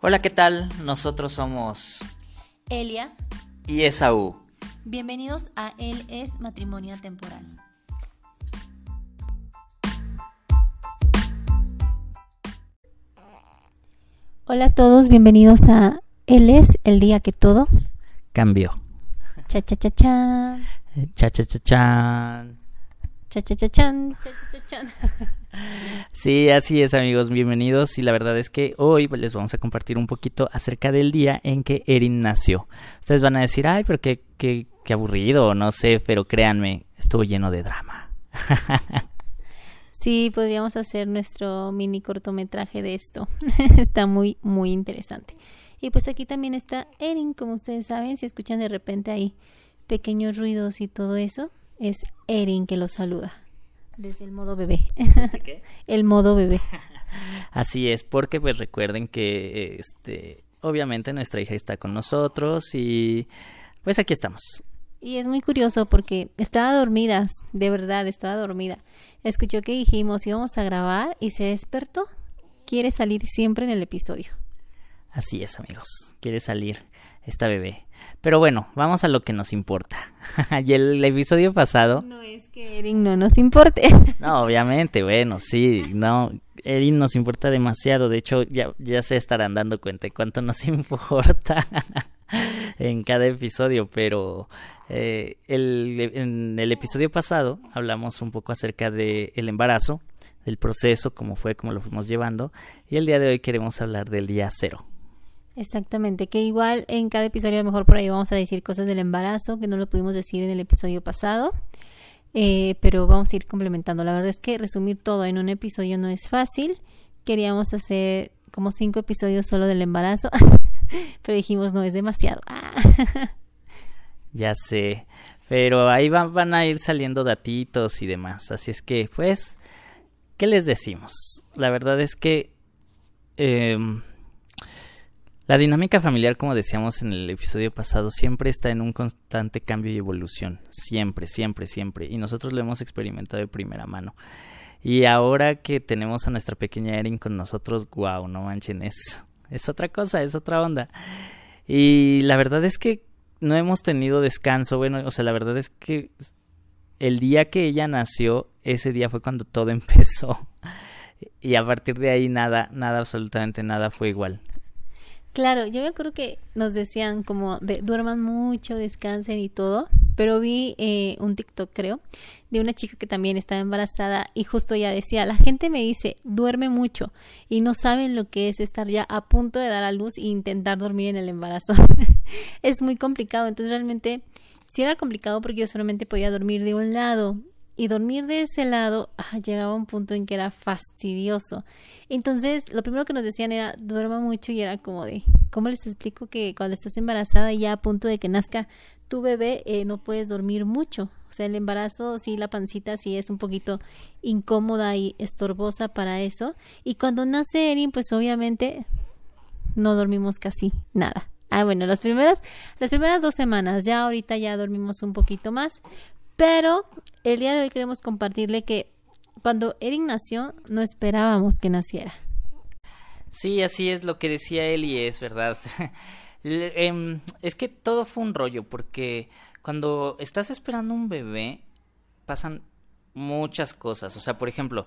Hola, ¿qué tal? Nosotros somos Elia. y Esaú. Bienvenidos a Él es Matrimonio Temporal. Hola a todos, bienvenidos a Él es el día que todo. Cambio. Cha cha cha cha. Cha cha cha chan. Cha cha cha chan. Cha cha cha chan. Sí, así es, amigos. Bienvenidos. Y la verdad es que hoy pues, les vamos a compartir un poquito acerca del día en que Erin nació. Ustedes van a decir, ay, pero qué, qué, qué aburrido, no sé, pero créanme, estuvo lleno de drama. Sí, podríamos hacer nuestro mini cortometraje de esto. está muy, muy interesante. Y pues aquí también está Erin, como ustedes saben, si escuchan de repente ahí pequeños ruidos y todo eso, es Erin que los saluda. Desde el modo bebé. qué? el modo bebé. Así es, porque pues recuerden que este obviamente nuestra hija está con nosotros y pues aquí estamos. Y es muy curioso porque estaba dormida, de verdad, estaba dormida. Escuchó que dijimos íbamos a grabar y se despertó. Quiere salir siempre en el episodio. Así es, amigos. Quiere salir esta bebé. Pero bueno, vamos a lo que nos importa. y el episodio pasado, No es que Erin no nos importe. no, obviamente, bueno, sí, no, Erin nos importa demasiado. De hecho, ya, ya se estarán dando cuenta de cuánto nos importa en cada episodio. Pero eh, el, en el episodio pasado hablamos un poco acerca del el embarazo, del proceso, cómo fue, cómo lo fuimos llevando. Y el día de hoy queremos hablar del día cero. Exactamente, que igual en cada episodio a lo mejor por ahí vamos a decir cosas del embarazo que no lo pudimos decir en el episodio pasado, eh, pero vamos a ir complementando. La verdad es que resumir todo en un episodio no es fácil. Queríamos hacer como cinco episodios solo del embarazo, pero dijimos no es demasiado. Ya sé, pero ahí van, van a ir saliendo datitos y demás. Así es que, pues, ¿qué les decimos? La verdad es que em, la dinámica familiar, como decíamos en el episodio pasado, siempre está en un constante cambio y evolución. Siempre, siempre, siempre. Y nosotros lo hemos experimentado de primera mano. Y ahora que tenemos a nuestra pequeña Erin con nosotros, wow, no manchen, es, es otra cosa, es otra onda. Y la verdad es que no hemos tenido descanso. Bueno, o sea, la verdad es que el día que ella nació, ese día fue cuando todo empezó. Y a partir de ahí nada, nada, absolutamente nada fue igual. Claro, yo me acuerdo que nos decían como de, duerman mucho, descansen y todo, pero vi eh, un TikTok creo de una chica que también estaba embarazada y justo ya decía, la gente me dice, duerme mucho y no saben lo que es estar ya a punto de dar a luz e intentar dormir en el embarazo. es muy complicado, entonces realmente sí era complicado porque yo solamente podía dormir de un lado y dormir de ese lado ah, llegaba a un punto en que era fastidioso. Entonces, lo primero que nos decían era duerma mucho y era como de, ¿cómo les explico que cuando estás embarazada y ya a punto de que nazca tu bebé eh, no puedes dormir mucho? O sea, el embarazo, sí, la pancita sí es un poquito incómoda y estorbosa para eso. Y cuando nace Erin, pues obviamente no dormimos casi nada. Ah, bueno, las primeras, las primeras dos semanas, ya ahorita ya dormimos un poquito más, pero el día de hoy queremos compartirle que cuando Erin nació, no esperábamos que naciera. Sí, así es lo que decía él y es verdad. Em, es que todo fue un rollo porque cuando estás esperando un bebé pasan muchas cosas. O sea, por ejemplo,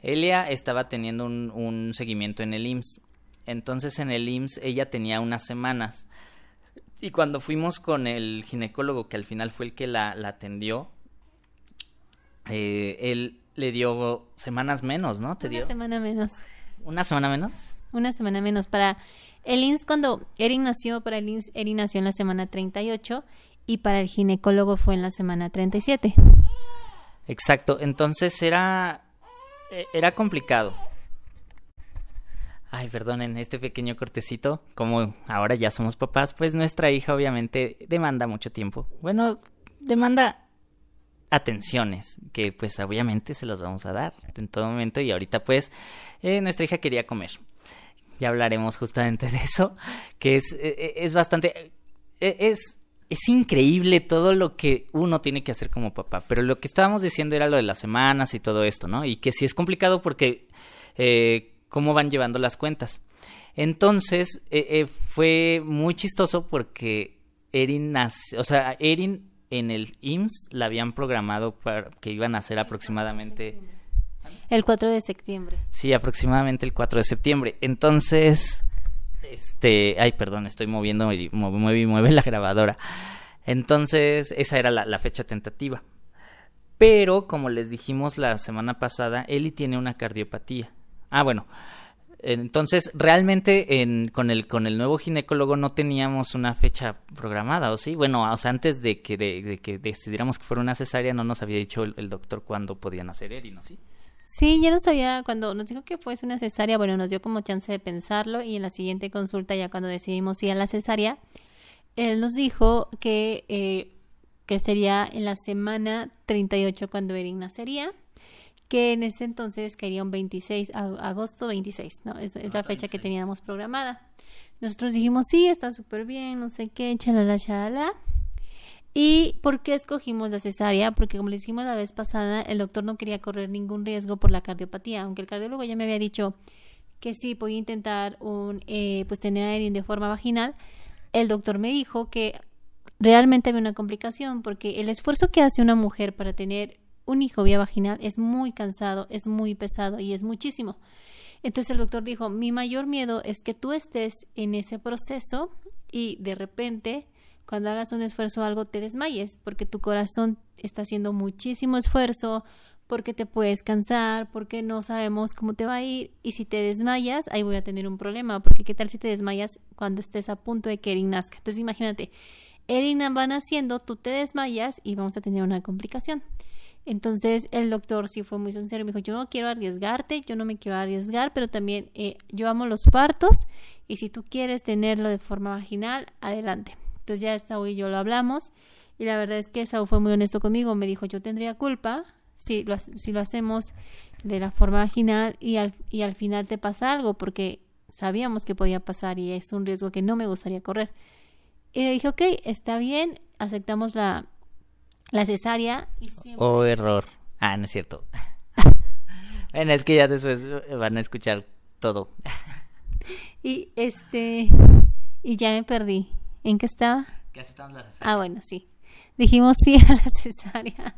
Elia estaba teniendo un, un seguimiento en el IMSS. Entonces en el IMSS ella tenía unas semanas. Y cuando fuimos con el ginecólogo, que al final fue el que la, la atendió, eh, él le dio semanas menos, ¿no? ¿Te dio? Una semana menos. ¿Una semana menos? Una semana menos. Para el INS, cuando Erin nació, para el INS, Erin nació en la semana 38 y para el ginecólogo fue en la semana 37. Exacto, entonces era eh, era complicado. Ay, perdonen, este pequeño cortecito, como ahora ya somos papás, pues nuestra hija obviamente demanda mucho tiempo. Bueno, demanda atenciones, que pues obviamente se las vamos a dar en todo momento y ahorita pues eh, nuestra hija quería comer. Ya hablaremos justamente de eso, que es, eh, es bastante... eh, es es increíble todo lo que uno tiene que hacer como papá. Pero lo que estábamos diciendo era lo de las semanas y todo esto, ¿no? Y que sí es complicado porque eh, cómo van llevando las cuentas. Entonces, eh, eh, fue muy chistoso porque Erin nació, o sea, Erin en el IMSS la habían programado para que iban a ser aproximadamente... El 4 de septiembre. Sí, aproximadamente el 4 de septiembre. Entonces, este, ay, perdón, estoy moviendo y mueve y mueve la grabadora. Entonces, esa era la, fecha tentativa. Pero, como les dijimos la semana pasada, Eli tiene una cardiopatía. Ah, bueno. Entonces, realmente en, con, el, con el nuevo ginecólogo no teníamos una fecha programada, ¿o sí? Bueno, o sea, antes de que, de, que decidiéramos que fuera una cesárea, no nos había dicho el, doctor cuándo podían hacer Eli, ¿no? ¿Sí? Sí, ya no sabía, cuando nos dijo que fuese una cesárea, bueno, nos dio como chance de pensarlo y en la siguiente consulta, ya cuando decidimos ir a la cesárea, él nos dijo que, eh, que sería en la semana 38 cuando Erin nacería, que en ese entonces caería un 26, agosto 26, ¿no? Es, es la fecha que teníamos programada. Nosotros dijimos, sí, está súper bien, no sé qué, chalala, chalala. ¿Y por qué escogimos la cesárea? Porque como le dijimos la vez pasada, el doctor no quería correr ningún riesgo por la cardiopatía, aunque el cardiólogo ya me había dicho que sí podía intentar un, eh, pues tener a Erin de forma vaginal. El doctor me dijo que realmente había una complicación porque el esfuerzo que hace una mujer para tener un hijo vía vaginal es muy cansado, es muy pesado y es muchísimo. Entonces el doctor dijo, mi mayor miedo es que tú estés en ese proceso y de repente cuando hagas un esfuerzo o algo te desmayes, porque tu corazón está haciendo muchísimo esfuerzo, porque te puedes cansar, porque no sabemos cómo te va a ir, y si te desmayas, ahí voy a tener un problema, porque qué tal si te desmayas cuando estés a punto de que Erin nazca. Entonces imagínate, Erin va naciendo, tú te desmayas y vamos a tener una complicación. Entonces el doctor sí fue muy sincero, me dijo, yo no quiero arriesgarte, yo no me quiero arriesgar, pero también eh, yo amo los partos y si tú quieres tenerlo de forma vaginal, adelante. Entonces ya Saúl y yo lo hablamos y la verdad es que Saúl fue muy honesto conmigo. Me dijo, yo tendría culpa si lo, si lo hacemos de la forma vaginal y al, y al final te pasa algo porque sabíamos que podía pasar y es un riesgo que no me gustaría correr. Y le dije, ok, está bien, aceptamos la, la cesárea. Y Oh, error. Ah, no es cierto. bueno, es que ya después van a escuchar todo. y este, y ya me perdí. ¿En qué estaba? Que aceptamos la cesárea. Ah, bueno, sí. Dijimos sí a la cesárea.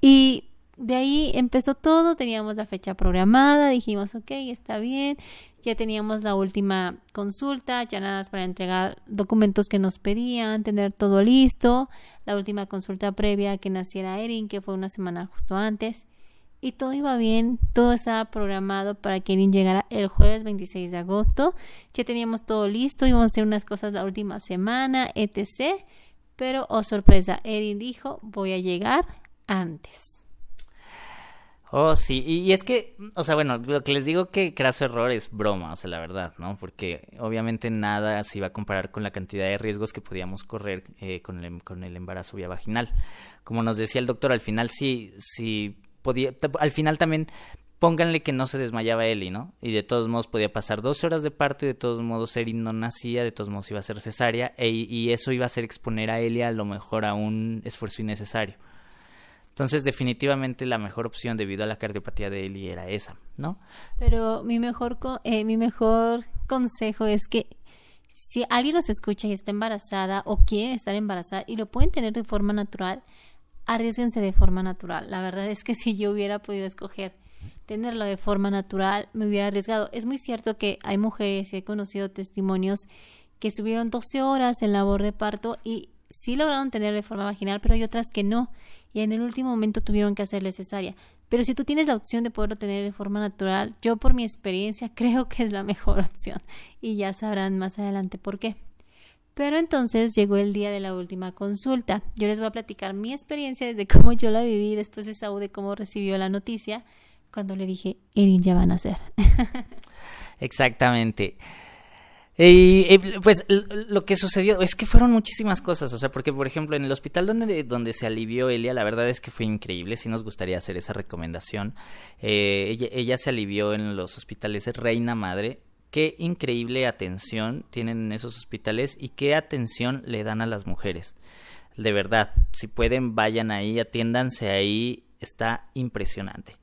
Y de ahí empezó todo, teníamos la fecha programada, dijimos, ok, está bien, ya teníamos la última consulta, ya nada más para entregar documentos que nos pedían, tener todo listo, la última consulta previa a que naciera Erin, que fue una semana justo antes, y todo iba bien, todo estaba programado para que Erin llegara el jueves 26 de agosto. Ya teníamos todo listo, íbamos a hacer unas cosas la última semana, etc. Pero, oh sorpresa, Erin dijo, voy a llegar antes. Oh, sí, y, es que, o sea, bueno, lo que les digo que craso error es broma, o sea, la verdad, ¿no? Porque obviamente nada se iba a comparar con la cantidad de riesgos que podíamos correr eh, con, el, con el embarazo vía vaginal. Como nos decía el doctor, al final sí, sí al final también pónganle que no se desmayaba Eli, ¿no? Y de todos modos podía pasar 12 horas de parto y de todos modos Eli no nacía, de todos modos iba a ser cesárea e, y eso iba a ser exponer a Eli a lo mejor a un esfuerzo innecesario. Entonces, definitivamente la mejor opción debido a la cardiopatía de Eli era esa, ¿no? Pero mi mejor, eh, mi mejor consejo es que si alguien nos escucha y está embarazada o quiere estar embarazada y lo pueden tener de forma natural, arriesguense de forma natural. La verdad es que si yo hubiera podido escoger tenerlo de forma natural, me hubiera arriesgado. Es muy cierto que hay mujeres y he conocido testimonios que estuvieron 12 horas en labor de parto y sí lograron tener de forma vaginal, pero hay otras que no. Y en el último momento tuvieron que hacerle cesárea. Pero si tú tienes la opción de poderlo tener de forma natural, yo por mi experiencia creo que es la mejor opción. Y ya sabrán más adelante por qué. Pero entonces llegó el día de la última consulta. Yo les voy a platicar mi experiencia desde cómo yo la viví, después de Saúl de cómo recibió la noticia, cuando le dije, Erin ya van a nacer. Exactamente. Y pues lo que sucedió es que fueron muchísimas cosas, o sea, porque por ejemplo en el hospital donde, donde se alivió Elia, la verdad es que fue increíble, sí nos gustaría hacer esa recomendación. Eh, ella, ella se alivió en los hospitales Reina Madre, qué increíble atención tienen en esos hospitales y qué atención le dan a las mujeres. De verdad, si pueden, vayan ahí, atiéndanse ahí, está impresionante.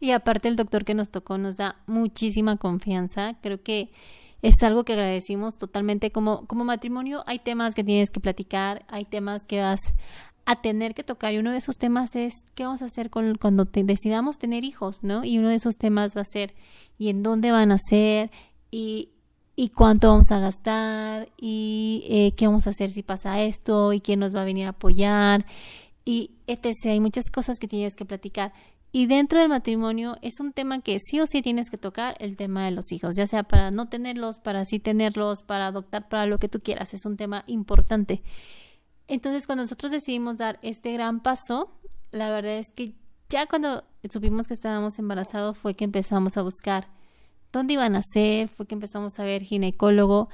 Y aparte el doctor que nos tocó nos da muchísima confianza. Creo que es algo que agradecimos totalmente. Como, como matrimonio hay temas que tienes que platicar, hay temas que vas a tener que tocar y uno de esos temas es qué vamos a hacer con, cuando decidamos tener hijos, ¿no? Y uno de esos temas va a ser y en dónde van a ser y, y cuánto vamos a gastar y eh, qué vamos a hacer si pasa esto y quién nos va a venir a apoyar y etc. Hay muchas cosas que tienes que platicar. Y dentro del matrimonio es un tema que sí o sí tienes que tocar, el tema de los hijos, ya sea para no tenerlos, para sí tenerlos, para adoptar, para lo que tú quieras. Es un tema importante. Entonces, cuando nosotros decidimos dar este gran paso, la verdad es que ya cuando supimos que estábamos embarazados fue que empezamos a buscar dónde iban a ser, fue que empezamos a ver ginecólogo.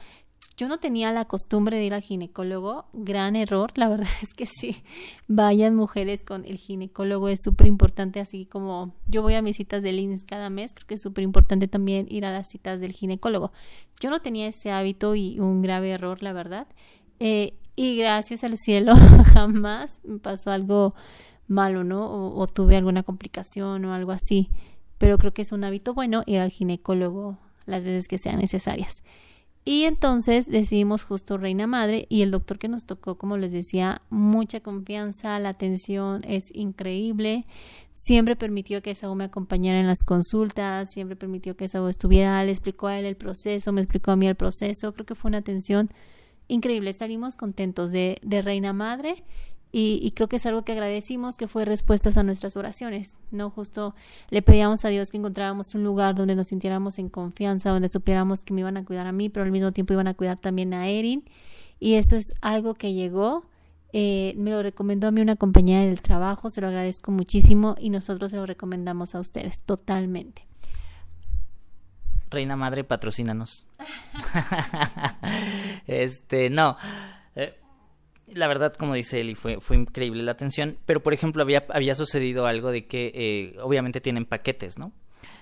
Yo no tenía la costumbre de ir al ginecólogo, gran error, la verdad es que sí, vayan mujeres con el ginecólogo, es súper importante, así como yo voy a mis citas del INS cada mes, creo que es súper importante también ir a las citas del ginecólogo. Yo no tenía ese hábito y un grave error, la verdad, eh, y gracias al cielo jamás me pasó algo malo, ¿no? o tuve alguna complicación o algo así, pero creo que es un hábito bueno ir al ginecólogo las veces que sean necesarias. Y entonces decidimos justo Reina Madre y el doctor que nos tocó, como les decía, mucha confianza, la atención es increíble, siempre permitió que Saúl me acompañara en las consultas, siempre permitió que Saúl estuviera, le explicó a él el proceso, me explicó a mí el proceso, creo que fue una atención increíble, salimos contentos de, de Reina Madre y, creo que es algo que agradecimos, que fue respuestas a nuestras oraciones, ¿no? Justo le pedíamos a Dios que encontráramos un lugar donde nos sintiéramos en confianza, donde supiéramos que me iban a cuidar a mí, pero al mismo tiempo iban a cuidar también a Erin. Y eso es algo que llegó. Eh, me lo recomendó a mí una compañera del trabajo, se lo agradezco muchísimo y nosotros se lo recomendamos a ustedes totalmente. Reina Madre, patrocínanos. este, no. La verdad, como dice Eli, fue, fue increíble la atención, pero por ejemplo había, había sucedido algo de que eh, obviamente tienen paquetes, ¿no?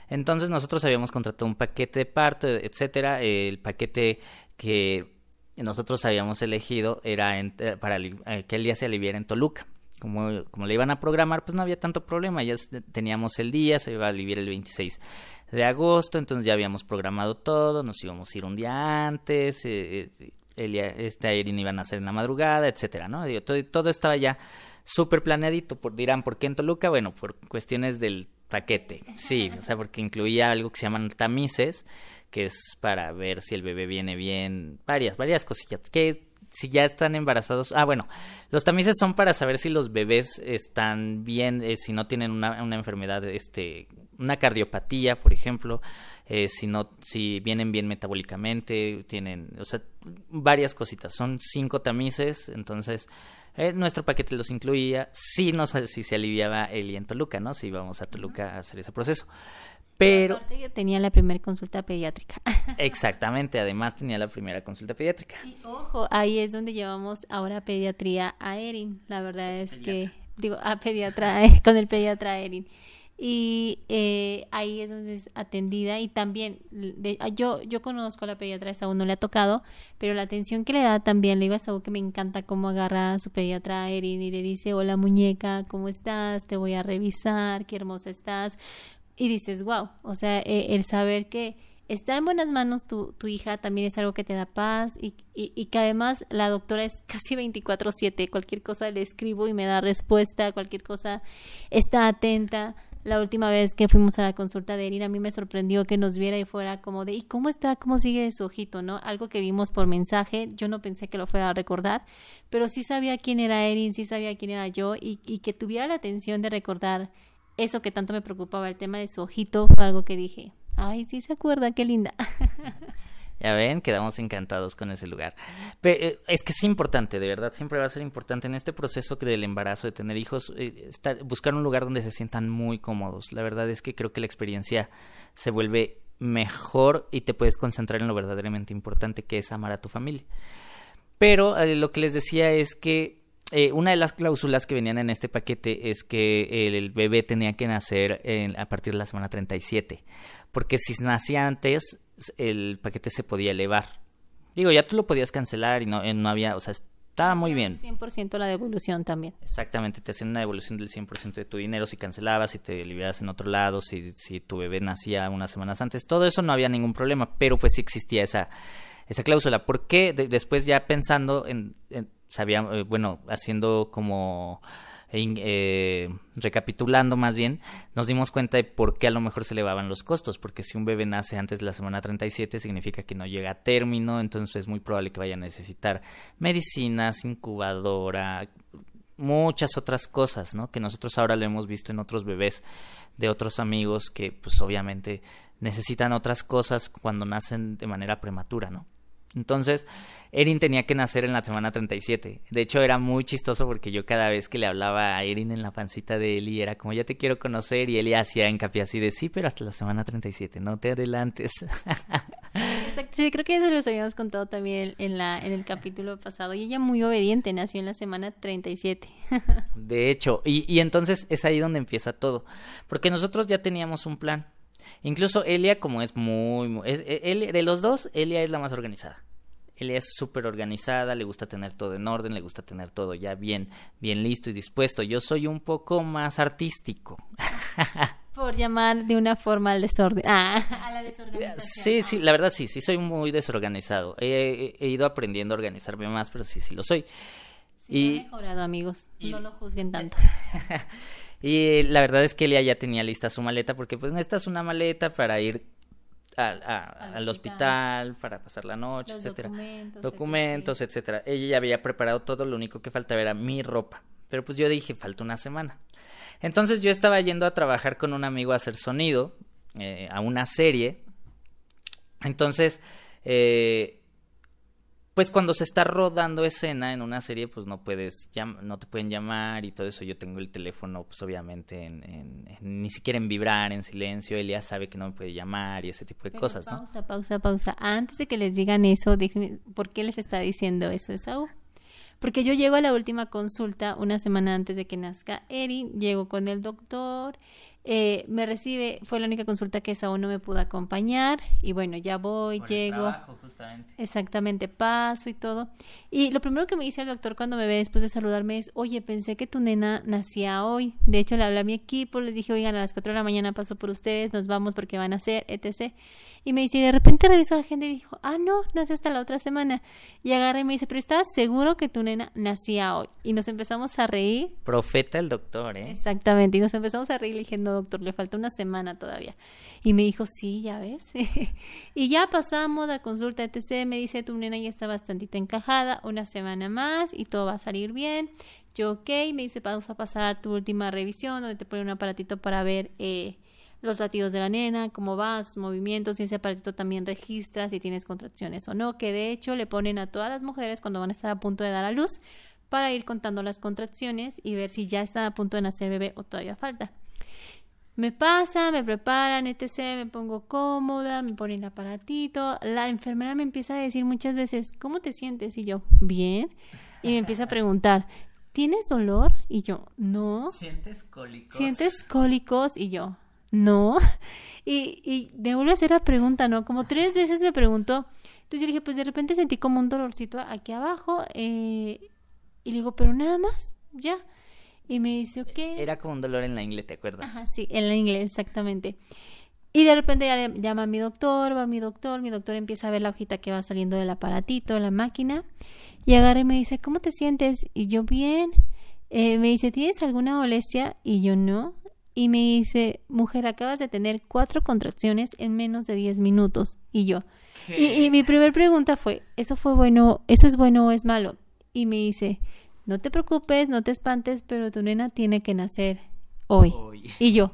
Entonces nosotros habíamos contratado un paquete de parto, etcétera, el paquete que nosotros habíamos elegido era eh, para eh, que el día se aliviara en Toluca. Como, como le iban a programar, pues no había tanto problema, ya teníamos el día, se iba a aliviar el 26 de agosto, entonces ya habíamos programado todo, nos íbamos a ir un día antes, Elia, este Erin iban a hacer en la madrugada, etcétera, ¿no? todo, todo, estaba ya súper planeadito. Por, dirán, ¿por qué en Toluca? Bueno, por cuestiones del paquete, sí, o sea, porque incluía algo que se llaman tamices, que es para ver si el bebé viene bien, varias, varias cosillas, que si ya están embarazados, ah, bueno, los tamices son para saber si los bebés están bien, eh, si no tienen una, una enfermedad, este, una cardiopatía, por ejemplo, eh, si no, si vienen bien metabólicamente, tienen, o sea, varias cositas. Son cinco tamices, entonces eh, nuestro paquete los incluía. Sí, no sé si se aliviaba el y en Toluca, ¿no? Si íbamos a Toluca a hacer ese proceso. Pero yo tenía la primera consulta pediátrica. Exactamente, además tenía la primera consulta pediátrica. Y ojo, ahí es donde llevamos ahora pediatría a Erin. La verdad es que digo a pediatra con el pediatra Erin y eh, ahí es donde es atendida y también ah, yo yo conozco a la pediatra de Saúl no le ha tocado pero la atención que le da también le digo a Saúl que me encanta cómo agarra a su pediatra Erin y le dice hola muñeca cómo estás te voy a revisar qué hermosa estás y dices wow o sea eh, el saber que está en buenas manos tu, tu hija también es algo que te da paz y, y, y que además la doctora es casi 24/7 cualquier cosa le escribo y me da respuesta cualquier cosa está atenta la última vez que fuimos a la consulta de Erin, a mí me sorprendió que nos viera y fuera como de, ¿y cómo está? ¿Cómo sigue su ojito? ¿No? Algo que vimos por mensaje, yo no pensé que lo fuera a recordar, pero sí sabía quién era Erin, sí sabía quién era yo y, y que tuviera la atención de recordar eso que tanto me preocupaba, el tema de su ojito, fue algo que dije, ay, sí se acuerda, qué linda. Ya ven, quedamos encantados con ese lugar. Eh, es que es importante, de verdad, siempre va a ser importante en este proceso del embarazo, de tener hijos, eh, buscar un lugar donde se sientan muy cómodos. La verdad es que creo que la experiencia se vuelve mejor y te puedes concentrar en lo verdaderamente importante que es amar a tu familia. Pero eh, lo que les decía es que una de las cláusulas que venían en este paquete es que el, bebé tenía que nacer a partir de la semana 37. Porque si nacía antes, el paquete se podía elevar. Digo, ya tú lo podías cancelar y no, no había, o sea, Estaba muy bien. 100% la devolución también. Exactamente, te hacían una devolución del 100% de tu dinero si cancelabas, si te liberabas en otro lado, si, si tu bebé nacía unas semanas antes. Todo eso no había ningún problema, pero pues sí existía esa, esa cláusula. ¿Por qué? después ya pensando en, sabía, eh, bueno, haciendo como eh, recapitulando más bien, nos dimos cuenta de por qué a lo mejor se elevaban los costos, porque si un bebé nace antes de la semana 37 significa que no llega a término, entonces es muy probable que vaya a necesitar medicinas, incubadora, muchas otras cosas, ¿no? Que nosotros ahora lo hemos visto en otros bebés de otros amigos que pues obviamente necesitan otras cosas cuando nacen de manera prematura, ¿no? Entonces, Erin tenía que nacer en la semana 37. De hecho, era muy chistoso porque yo cada vez que le hablaba a Erin en la pancita de Eli era como, ya te quiero conocer, y Eli hacía hincapié así de, sí, pero hasta la semana 37, no te adelantes. Sí, creo que eso lo habíamos contado también en, la, en el capítulo pasado. Y ella muy obediente, nació en la semana 37. De hecho, y, y entonces es ahí donde empieza todo. Porque nosotros ya teníamos un plan. Incluso Elia, como es muy... muy es, e, de los dos, Elia es la más organizada. Elia es súper organizada, le gusta tener todo en orden, le gusta tener todo ya bien, bien listo y dispuesto. Yo soy un poco más artístico. Por llamar de una forma al desorden. Ah, a la desorganización. Sí, sí, la verdad sí, sí soy muy desorganizado. He, ido aprendiendo a organizarme más, pero sí, sí lo soy. y, he mejorado, amigos. No lo juzguen tanto. Y la verdad es que Elia ya tenía lista su maleta porque pues necesitas una maleta para ir al, hospital. para pasar la noche, etcétera. Documentos, documentos etcétera. Ella ya había preparado todo, lo único que faltaba era mi ropa. Pero pues yo dije, falta una semana. Entonces yo estaba yendo a trabajar con un amigo a hacer sonido, eh, a una serie. Entonces, eh, pues cuando se está rodando escena en una serie, pues no puedes, no te pueden llamar y todo eso. Yo tengo el teléfono, pues obviamente, en, ni siquiera en vibrar, en silencio. Él ya sabe que no me puede llamar y ese tipo de cosas, pausa, ¿no? Pausa, pausa, pausa. Antes de que les digan eso, ¿por qué les está diciendo eso, Esaú? Porque yo llego a la última consulta una semana antes de que nazca Erin, llego con el doctor, eh, me recibe, fue la única consulta que esa no me pudo acompañar y bueno, ya voy, llego. Exactamente, paso y todo. Y lo primero que me dice el doctor cuando me ve después de saludarme es, oye, pensé que tu nena nacía hoy. De hecho, le hablé a mi equipo, les dije, oigan, a las 4 de la mañana paso por ustedes, nos vamos porque van a hacer, etc. Y me dice, y de repente revisó a la gente y dijo, ah, no, nace hasta la otra semana. Y agarré y me dice, pero ¿estás seguro que tu nena nacía hoy? Y nos empezamos a reír. Profeta el doctor, ¿eh? Exactamente, y nos empezamos a reír diciendo, doctor, le falta una semana todavía. Y me dijo, sí, ya ves. y ya pasamos la consulta etc. Me dice, tu nena ya está bastante encajada, una semana más y todo va a salir bien. Yo, ok, me dice, vamos a pasar tu última revisión donde te pone un aparatito para ver eh, los latidos de la nena, cómo va, sus movimientos y ese aparatito también registra si tienes contracciones o no, que de hecho le ponen a todas las mujeres cuando van a estar a punto de dar a luz para ir contando las contracciones y ver si ya están a punto de nacer bebé o todavía falta. Me pasa, me preparan, etc., me pongo cómoda, me ponen el aparatito. La enfermera me empieza a decir muchas veces, ¿cómo te sientes? Y yo, bien. Y me empieza a preguntar, ¿tienes dolor? Y yo, no. ¿Sientes cólicos? ¿Sientes cólicos? Y yo, no. Y, y me vuelve a hacer la pregunta, ¿no? Como tres veces me preguntó. Entonces yo le dije, pues de repente sentí como un dolorcito aquí abajo. Eh, y le digo, pero nada más, ya. Y me dice, ok. Era como un dolor en la ingle, ¿te acuerdas? Ajá, sí, en la ingle, exactamente. Y de repente ya llama a mi doctor, va a mi doctor, mi doctor empieza a ver la hojita que va saliendo del aparatito, la máquina, y agarra y me dice, ¿cómo te sientes? Y yo, bien. Eh, me dice, ¿tienes alguna molestia? Y yo, no. Y me dice, mujer, acabas de tener cuatro contracciones en menos de diez minutos. Y yo. Y, y mi primera pregunta fue, ¿eso fue bueno? ¿Eso es bueno o es malo? Y me dice, no te preocupes, no te espantes, pero tu nena tiene que nacer hoy. Y yo,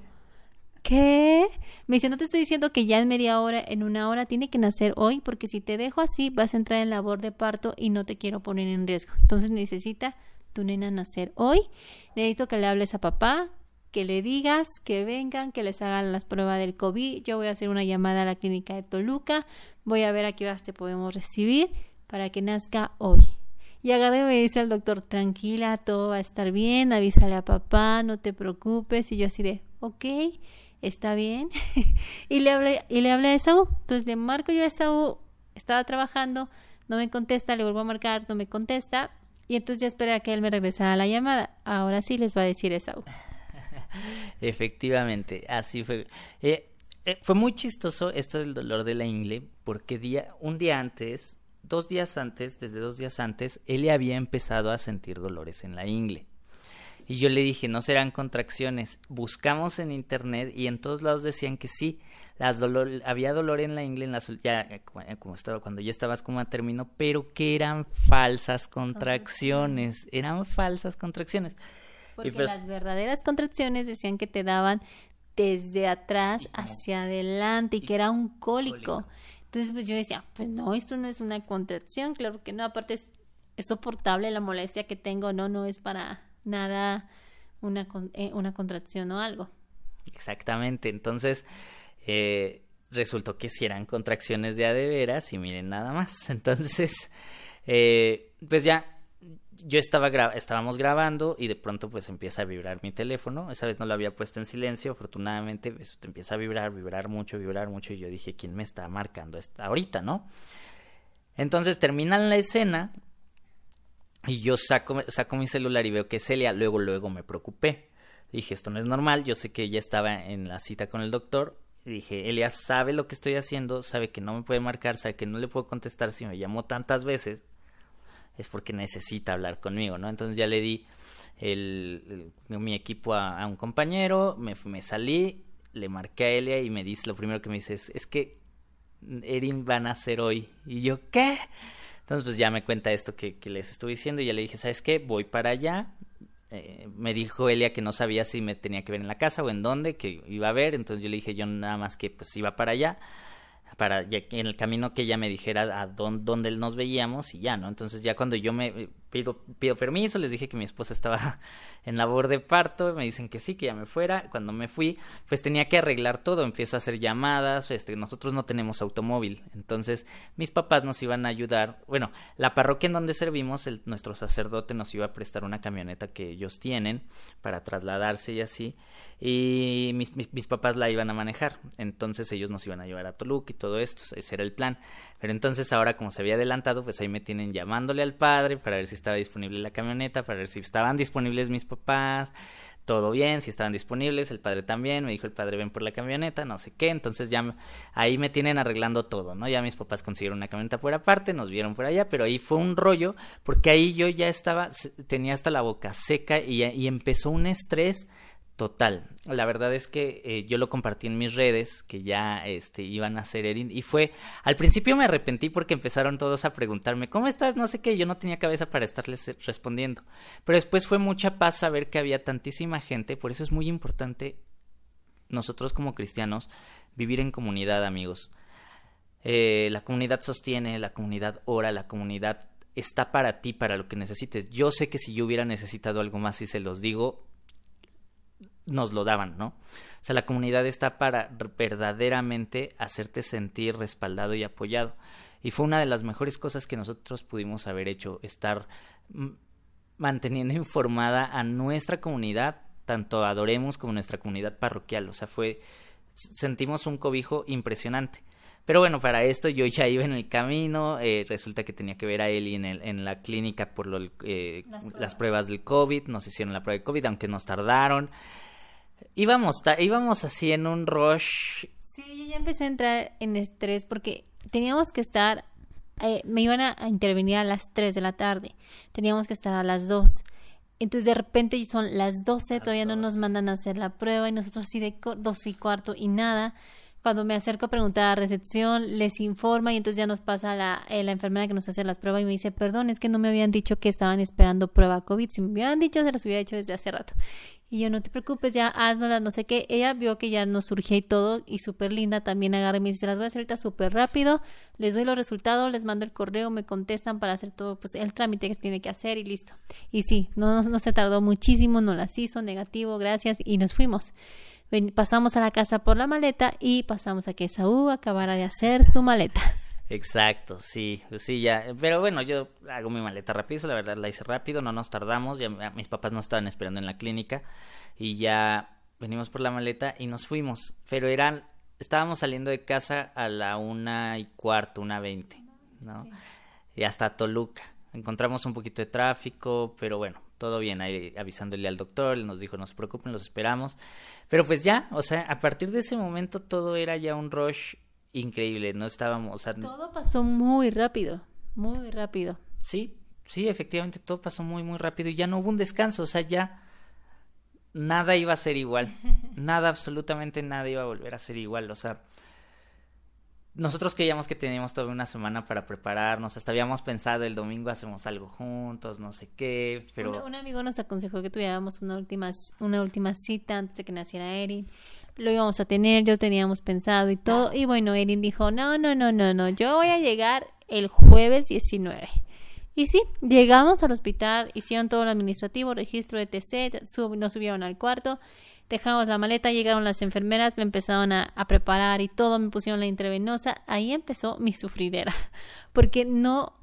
¿qué? Me dice, no te estoy diciendo que ya en media hora, en una hora, tiene que nacer hoy, porque si te dejo así, vas a entrar en labor de parto y no te quiero poner en riesgo. Entonces necesita tu nena nacer hoy. Necesito que le hables a papá, que le digas que vengan, que les hagan las pruebas del COVID. Yo voy a hacer una llamada a la clínica de Toluca. Voy a ver a qué horas te podemos recibir para que nazca hoy. Y agarré y me dice al doctor, tranquila, todo va a estar bien, avísale a papá, no te preocupes. Y yo así de, ok, está bien. y le hablé, y le hablé a Esaú. Entonces le marco yo a Esaú, estaba trabajando, no me contesta, le vuelvo a marcar, no me contesta. Y entonces ya esperé a que él me regresara la llamada. Ahora sí les va a decir eso. Efectivamente, así fue. Eh, eh, fue muy chistoso esto del dolor de la ingle, porque día, un día antes, dos días antes, desde dos días antes, él había empezado a sentir dolores en la ingle. Y yo le dije, no serán contracciones. Buscamos en internet y en todos lados decían que sí. Las dolor, había dolor en la ingle, en la, ya, eh, como estaba, cuando ya estabas como a término, pero que eran falsas contracciones. Eran falsas contracciones. Porque pues las verdaderas contracciones decían que te daban desde atrás hacia adelante y que era un cólico. Entonces, pues yo decía, pues no, esto no es una contracción, claro que no, aparte es, soportable la molestia que tengo, no, no es para nada una, eh, una contracción o algo. Exactamente, entonces eh, resultó que si eran contracciones de a de veras y miren nada más. Entonces, eh, pues ya yo estaba estábamos grabando y de pronto pues empieza a vibrar mi teléfono. Esa vez no lo había puesto en silencio, afortunadamente pues, empieza a vibrar, vibrar mucho, vibrar mucho y yo dije, ¿quién me está marcando esta ahorita, no? Entonces terminan la escena y yo saco, saco mi celular y veo que es Celia, luego, luego me preocupé. Dije, esto no es normal, yo sé que ella estaba en la cita con el doctor. Dije, Elia sabe lo que estoy haciendo, sabe que no me puede marcar, sabe que no le puedo contestar si me llamó tantas veces es porque necesita hablar conmigo, ¿no? Entonces ya le di el, mi equipo a, un compañero, me, me salí, le marqué a Elia y me dice, lo primero que me dice es, es que Erin van a ser hoy. Y yo, ¿qué? Entonces pues ya me cuenta esto que, que les estuve diciendo y ya le dije, ¿sabes qué? Voy para allá. Eh, me dijo Elia que no sabía si me tenía que ver en la casa o en dónde, que iba a ver, entonces yo le dije yo nada más que pues iba para allá para ya en el camino que ella me dijera a dónde, dónde nos veíamos y ya, ¿no? Entonces ya cuando yo me pido, pido permiso, les dije que mi esposa estaba en labor de parto, me dicen que sí, que ya me fuera. Cuando me fui, pues tenía que arreglar todo, empiezo a hacer llamadas, este, nosotros no tenemos automóvil, entonces mis papás nos iban a ayudar, bueno, la parroquia en donde servimos, nuestro sacerdote nos iba a prestar una camioneta que ellos tienen para trasladarse y así, y mis, mis, mis papás la iban a manejar, entonces ellos nos iban a llevar a Toluca y todo esto, ese era el plan. Pero entonces ahora como se había adelantado, pues ahí me tienen llamándole al padre para ver si estaba disponible la camioneta, para ver si estaban disponibles mis papás, todo bien, si estaban disponibles, el padre también, me dijo el padre ven por la camioneta, no sé qué, entonces ya ahí me tienen arreglando todo, ¿no? Ya mis papás consiguieron una camioneta por aparte, nos vieron por allá, pero ahí fue un rollo, porque ahí yo ya estaba, tenía hasta la boca seca y, y empezó un estrés total. La verdad es que eh, yo lo compartí en mis redes, que ya este, iban a hacer Erin, y fue, al principio me arrepentí porque empezaron todos a preguntarme, ¿cómo estás? No sé qué, yo no tenía cabeza para estarles eh, respondiendo. Pero después fue mucha paz saber que había tantísima gente, por eso es muy importante nosotros como cristianos vivir en comunidad, amigos. Eh, la comunidad sostiene, la comunidad ora, la comunidad está para ti, para lo que necesites. Yo sé que si yo hubiera necesitado algo más y se los digo, nos lo daban, ¿no? O sea, la comunidad está para verdaderamente hacerte sentir respaldado y apoyado. Y fue una de las mejores cosas que nosotros pudimos haber hecho, estar manteniendo informada a nuestra comunidad, tanto Adoremos como nuestra comunidad parroquial. O sea, fue, sentimos un cobijo impresionante. Pero bueno, para esto yo ya iba en el camino, eh, resulta que tenía que ver a Eli en, el, en la clínica por lo, eh, las, pruebas. las, pruebas. del COVID, nos hicieron la prueba de COVID, aunque nos tardaron íbamos, íbamos así en un rush. Sí, yo ya empecé a entrar en estrés porque teníamos que estar, eh, me iban a, intervenir a las 3 de la tarde, teníamos que estar a las 2. Entonces de repente son las 12, todavía no nos mandan a hacer la prueba y nosotros así de 2 y cuarto y nada. Cuando me acerco a preguntar a recepción, les informa y entonces ya nos pasa la, eh, la enfermera que nos hace las pruebas y me dice, perdón, es que no me habían dicho que estaban esperando prueba COVID. Si me hubieran dicho, se las hubiera hecho desde hace rato. Y yo, no te preocupes, ya hazla, no sé qué. Ella vio que ya nos surgía y todo, y súper linda, también agarra y me dice, las voy a hacer ahorita súper rápido, les doy los resultados, les mando el correo, me contestan para hacer todo, pues el trámite que se tiene que hacer y listo. Y sí, no, no, se tardó muchísimo, no las hizo, negativo, gracias, y nos fuimos. Pasamos a la casa por la maleta y pasamos a que Saúl acabara de hacer su maleta. Exacto, sí, sí, ya. Pero bueno, yo hago mi maleta rápido, la verdad la hice rápido, no nos tardamos, ya mis papás nos estaban esperando en la clínica y ya venimos por la maleta y nos fuimos. Pero eran, estábamos saliendo de casa a la una y cuarto, una veinte, ¿no? Y hasta Toluca. encontramos un poquito de tráfico, pero bueno, todo bien, ahí avisándole al doctor, él nos dijo, no se preocupen, los esperamos. Pero pues ya, o sea, a partir de ese momento todo era ya un rush increíble, no estábamos... O sea, todo pasó muy rápido, muy rápido. Sí, sí, efectivamente todo pasó muy, muy rápido y ya no hubo un descanso, o sea, ya nada iba a ser igual, nada, absolutamente nada iba a volver a ser igual, o sea, nosotros creíamos que teníamos toda una semana para prepararnos, hasta habíamos pensado el domingo hacemos algo juntos, no sé qué, pero... Un, amigo nos aconsejó que tuviéramos una última, una última cita antes de que naciera Erin, lo íbamos a tener, yo teníamos pensado y todo, y bueno, Erin dijo, no, no, no, no, no, yo voy a llegar el jueves 19. Y sí, llegamos al hospital, hicieron todo lo administrativo, registro de TC, nos subieron al cuarto, dejamos la maleta, llegaron las enfermeras, me empezaron a, preparar y todo, me pusieron la intravenosa, ahí empezó mi sufridera, porque no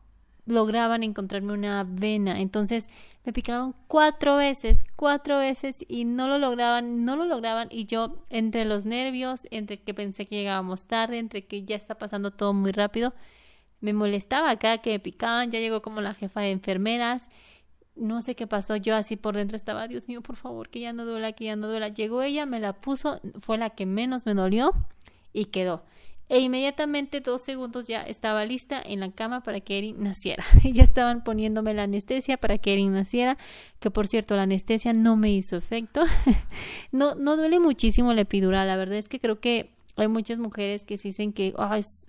lograban encontrarme una vena, entonces me picaron cuatro veces, cuatro veces y no lo lograban, no lo lograban y yo entre los nervios, entre que pensé que llegábamos tarde, entre que ya está pasando todo muy rápido, me molestaba acá que me picaban, ya llegó como la jefa de enfermeras, no sé qué pasó, yo así por dentro estaba, Dios mío, por favor, que ya no duela, que ya no duela. Llegó ella, me la puso, fue la que menos me dolió y quedó. E inmediatamente, dos segundos ya estaba lista en la cama para que Erin naciera. ya estaban poniéndome la anestesia para que Erin naciera, que por cierto, la anestesia no me hizo efecto. no, no duele muchísimo la epidural, la verdad es que creo que hay muchas mujeres que dicen que es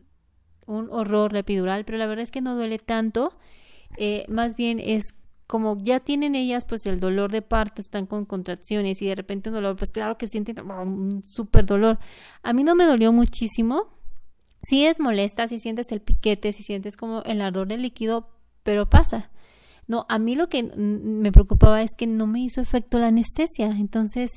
un horror la epidural, pero la verdad es que no duele tanto. Eh, más bien es como ya tienen ellas pues el dolor de parto, están con contracciones y de repente un dolor, pues claro que sienten un súper dolor. A mí no me dolió muchísimo. Sí es molesta, si sientes el piquete, si sientes como el ardor del líquido, pero pasa. No, a mí lo que me preocupaba es que no me hizo efecto la anestesia. Entonces,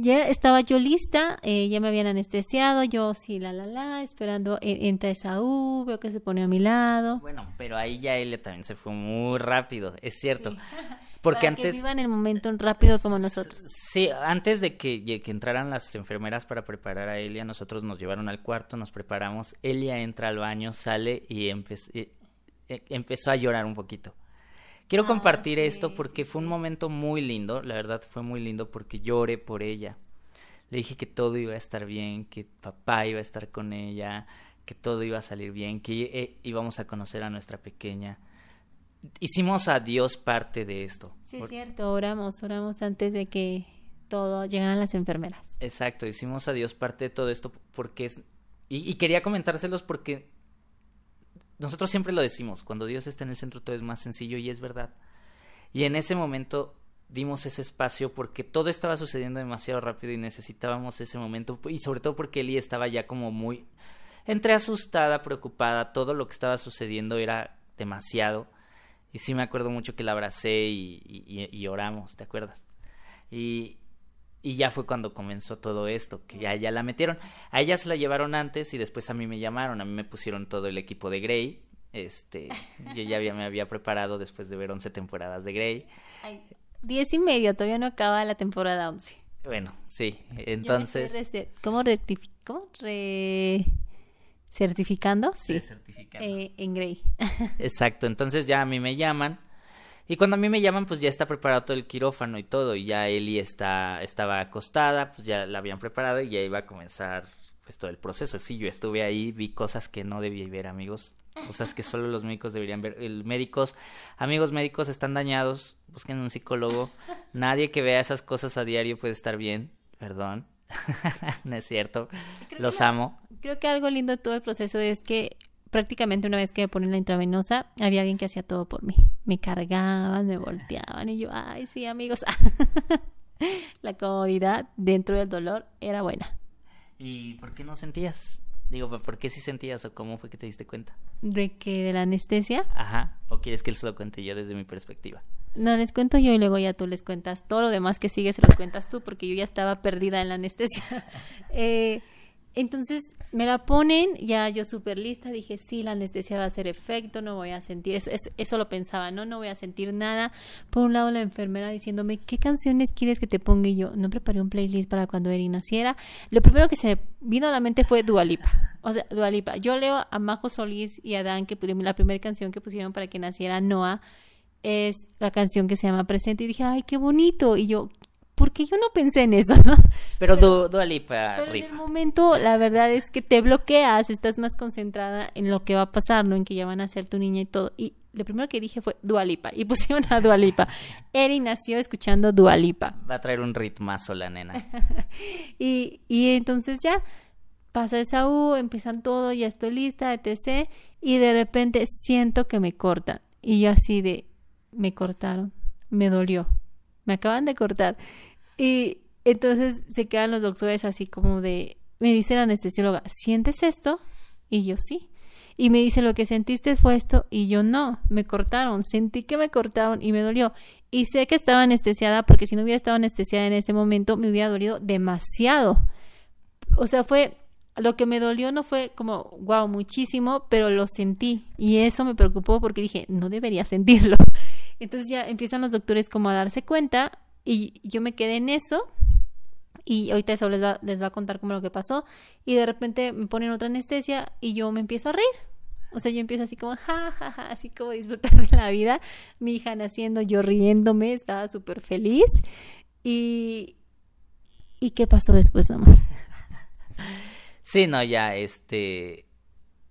ya estaba yo lista, eh, ya me habían anestesiado, yo sí, la, la, la, esperando, e, entra esa U, veo que se pone a mi lado. Bueno, pero ahí ya ella también se fue muy rápido, es cierto. Porque Para antes... Que vivan el momento rápido como nosotros. Sí, antes de que, que, entraran las enfermeras para preparar a Elia, nosotros nos llevaron al cuarto, nos preparamos, Elia entra al baño, sale y e, e, empezó a llorar un poquito. Quiero ah, compartir esto porque fue un momento muy lindo, la verdad fue muy lindo porque lloré por ella. Le dije que todo iba a estar bien, que papá iba a estar con ella, que todo iba a salir bien, que eh, íbamos a conocer a nuestra pequeña. Hicimos a Dios parte de esto. Sí, es cierto, oramos, oramos antes de que todo llegaran las enfermeras. Exacto, hicimos a Dios parte de todo esto porque es... y quería comentárselos porque nosotros siempre lo decimos, cuando Dios está en el centro todo es más sencillo y es verdad. Y en ese momento dimos ese espacio porque todo estaba sucediendo demasiado rápido y necesitábamos ese momento y sobre todo porque Eli estaba ya como muy entre asustada, preocupada, todo lo que estaba sucediendo era demasiado y sí me acuerdo mucho que la abracé y, y oramos, ¿te acuerdas? Y, y ya fue cuando comenzó todo esto, que ya, ya la metieron. A ella se la llevaron antes y después a mí me llamaron, a mí me pusieron todo el equipo de Grey. Este, yo ya había, me había preparado después de ver 11 temporadas de Grey. diez y medio, todavía no acaba la temporada 11. Bueno, sí, entonces... ¿Cómo? Re... ¿Certificando? Sí. Eh, en Grey. Exacto, entonces ya a mí me llaman y cuando a mí me llaman, pues ya está preparado todo el quirófano y todo, y ya Eli está, estaba acostada, pues ya la habían preparado y ya iba a comenzar pues todo el proceso. Sí, yo estuve ahí, vi cosas que no debía ver, amigos, cosas que solo los médicos deberían ver. El médicos, amigos médicos están dañados, busquen un psicólogo. Nadie que vea esas cosas a diario puede estar bien, perdón. no es cierto, los amo. Creo que algo lindo de todo el proceso es que prácticamente una vez que me ponen la intravenosa, había alguien que hacía todo por mí. Me cargaban, me volteaban y yo, ay, sí, amigos. la comodidad dentro del dolor era buena. ¿Y por qué no sentías? Digo, ¿por qué sí sentías o cómo fue que te diste cuenta? ¿De que ¿De la anestesia? Ajá. ¿O quieres que él se lo cuente yo desde mi perspectiva? No, les cuento yo y luego ya tú les cuentas. Todo lo demás que sigue se los cuentas tú porque yo ya estaba perdida en la anestesia. eh, entonces, me la ponen, ya yo súper lista, dije, sí, la anestesia va a hacer efecto, no voy a sentir, eso, eso, lo pensaba, ¿no? No voy a sentir nada. Por un lado la enfermera diciéndome, ¿qué canciones quieres que te ponga? Y yo, no preparé un playlist para cuando Eri naciera. Lo primero que se me vino a la mente fue Dualipa. O sea, Dualipa. Yo leo a Majo Solís y a Dan, que la primera canción que pusieron para que naciera Noah es la canción que se llama Presente. Y dije, ay, qué bonito. Y yo, porque yo no pensé en eso, ¿no? Pero, pero Dualipa pero en el momento, la verdad es que te bloqueas, estás más concentrada en lo que va a pasar, ¿no? En que ya van a ser tu niña y todo. Y lo primero que dije fue Dualipa y pusieron a Dualipa. Eri nació escuchando Dualipa. Va a traer un ritmazo la nena. y, y entonces ya pasa esa U, empiezan todo, ya estoy lista, etc. Y de repente siento que me cortan. Y yo así de, me cortaron, me dolió, me acaban de cortar. Y entonces se quedan los doctores así como de, me dice la anestesióloga, ¿sientes esto? Y yo sí. Y me dice, lo que sentiste fue esto y yo no, me cortaron, sentí que me cortaron y me dolió. Y sé que estaba anestesiada porque si no hubiera estado anestesiada en ese momento me hubiera dolido demasiado. O sea, fue, lo que me dolió no fue como, wow, muchísimo, pero lo sentí. Y eso me preocupó porque dije, no debería sentirlo. Entonces ya empiezan los doctores como a darse cuenta y yo me quedé en eso y ahorita eso les va, les va a contar como lo que pasó y de repente me ponen otra anestesia y yo me empiezo a reír. O sea, yo empiezo así como, ja, ja, ja, así como disfrutar de la vida. Mi hija naciendo, yo riéndome, estaba súper feliz. Y, ¿Y qué pasó después, mamá? Sí, no, ya, este,